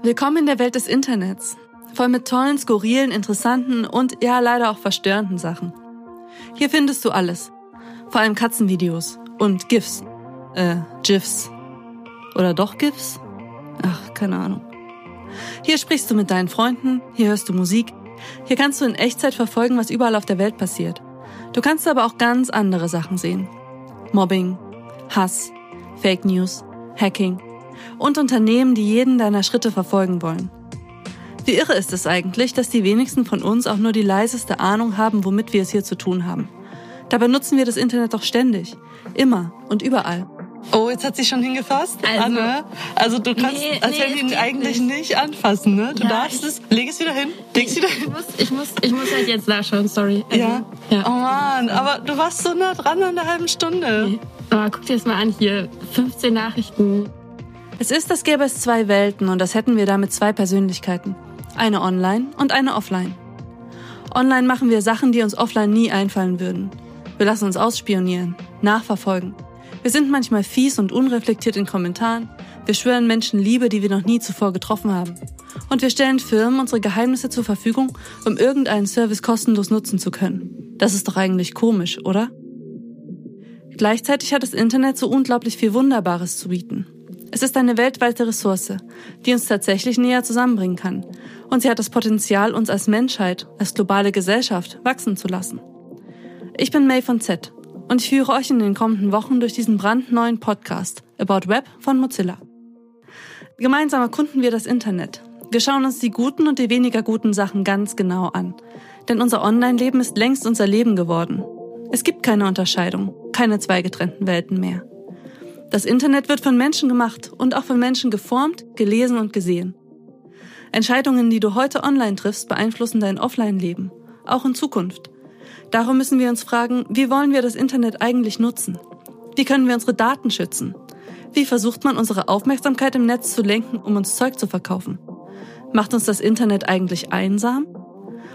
Willkommen in der Welt des Internets. Voll mit tollen, skurrilen, interessanten und ja leider auch verstörenden Sachen. Hier findest du alles. Vor allem Katzenvideos und GIFs. Äh, GIFs. Oder doch GIFs? Ach, keine Ahnung. Hier sprichst du mit deinen Freunden, hier hörst du Musik, hier kannst du in Echtzeit verfolgen, was überall auf der Welt passiert. Du kannst aber auch ganz andere Sachen sehen. Mobbing, Hass, Fake News, Hacking und Unternehmen, die jeden deiner Schritte verfolgen wollen. Wie irre ist es eigentlich, dass die wenigsten von uns auch nur die leiseste Ahnung haben, womit wir es hier zu tun haben. Dabei nutzen wir das Internet doch ständig, immer und überall. Oh, jetzt hat sie schon hingefasst, also, Anne. Also du kannst nee, das nee, Handy eigentlich nicht. nicht. anfassen, ne? Du ja, darfst es. Leg es wieder hin. Leg es wieder hin. Ich muss, ich muss, ich muss halt jetzt nachschauen. Sorry. Also, ja. ja. Oh man, aber du warst so nah dran an der halben Stunde. Nee. Aber guck dir das mal an hier. 15 Nachrichten. Es ist, als gäbe es zwei Welten und das hätten wir damit zwei Persönlichkeiten. Eine online und eine offline. Online machen wir Sachen, die uns offline nie einfallen würden. Wir lassen uns ausspionieren, nachverfolgen. Wir sind manchmal fies und unreflektiert in Kommentaren. Wir schwören Menschen Liebe, die wir noch nie zuvor getroffen haben. Und wir stellen Firmen unsere Geheimnisse zur Verfügung, um irgendeinen Service kostenlos nutzen zu können. Das ist doch eigentlich komisch, oder? Gleichzeitig hat das Internet so unglaublich viel Wunderbares zu bieten. Es ist eine weltweite Ressource, die uns tatsächlich näher zusammenbringen kann. Und sie hat das Potenzial, uns als Menschheit, als globale Gesellschaft wachsen zu lassen. Ich bin May von Z und ich führe euch in den kommenden Wochen durch diesen brandneuen Podcast About Web von Mozilla. Gemeinsam erkunden wir das Internet. Wir schauen uns die guten und die weniger guten Sachen ganz genau an. Denn unser Online-Leben ist längst unser Leben geworden. Es gibt keine Unterscheidung, keine zwei getrennten Welten mehr. Das Internet wird von Menschen gemacht und auch von Menschen geformt, gelesen und gesehen. Entscheidungen, die du heute online triffst, beeinflussen dein Offline-Leben, auch in Zukunft. Darum müssen wir uns fragen, wie wollen wir das Internet eigentlich nutzen? Wie können wir unsere Daten schützen? Wie versucht man unsere Aufmerksamkeit im Netz zu lenken, um uns Zeug zu verkaufen? Macht uns das Internet eigentlich einsam?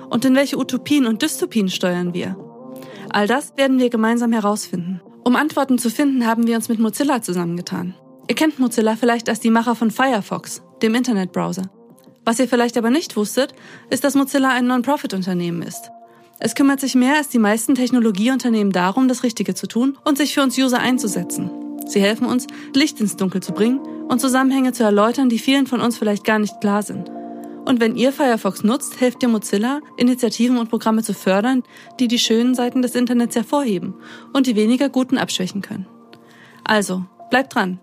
Und in welche Utopien und Dystopien steuern wir? All das werden wir gemeinsam herausfinden. Um Antworten zu finden, haben wir uns mit Mozilla zusammengetan. Ihr kennt Mozilla vielleicht als die Macher von Firefox, dem Internetbrowser. Was ihr vielleicht aber nicht wusstet, ist, dass Mozilla ein Non-Profit-Unternehmen ist. Es kümmert sich mehr als die meisten Technologieunternehmen darum, das Richtige zu tun und sich für uns User einzusetzen. Sie helfen uns, Licht ins Dunkel zu bringen und Zusammenhänge zu erläutern, die vielen von uns vielleicht gar nicht klar sind. Und wenn ihr Firefox nutzt, helft ihr Mozilla, Initiativen und Programme zu fördern, die die schönen Seiten des Internets hervorheben und die weniger guten abschwächen können. Also, bleibt dran.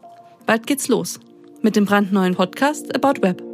Bald geht's los mit dem brandneuen Podcast About Web.